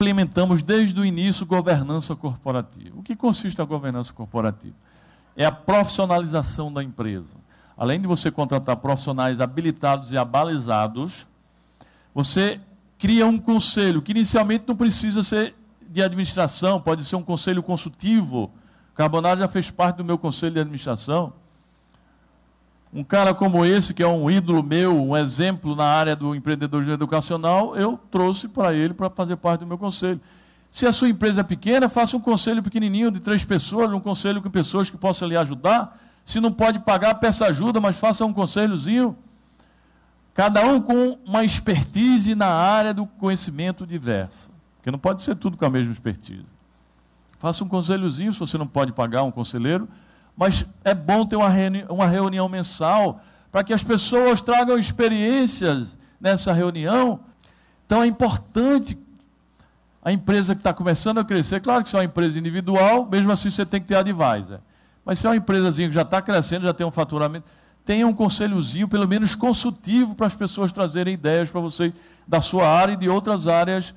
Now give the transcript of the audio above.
implementamos desde o início governança corporativa. O que consiste a governança corporativa? É a profissionalização da empresa. Além de você contratar profissionais habilitados e abalizados, você cria um conselho que inicialmente não precisa ser de administração, pode ser um conselho consultivo. Carbonaro já fez parte do meu conselho de administração. Um cara como esse, que é um ídolo meu, um exemplo na área do empreendedorismo educacional, eu trouxe para ele para fazer parte do meu conselho. Se a sua empresa é pequena, faça um conselho pequenininho de três pessoas, um conselho com pessoas que possam lhe ajudar. Se não pode pagar, peça ajuda, mas faça um conselhozinho. Cada um com uma expertise na área do conhecimento diversa. Porque não pode ser tudo com a mesma expertise. Faça um conselhozinho, se você não pode pagar um conselheiro, mas é bom ter uma reunião, uma reunião mensal para que as pessoas tragam experiências nessa reunião. Então é importante a empresa que está começando a crescer, claro que se é uma empresa individual, mesmo assim você tem que ter advisor. Mas se é uma empresazinha que já está crescendo, já tem um faturamento, tenha um conselhozinho, pelo menos consultivo, para as pessoas trazerem ideias para você da sua área e de outras áreas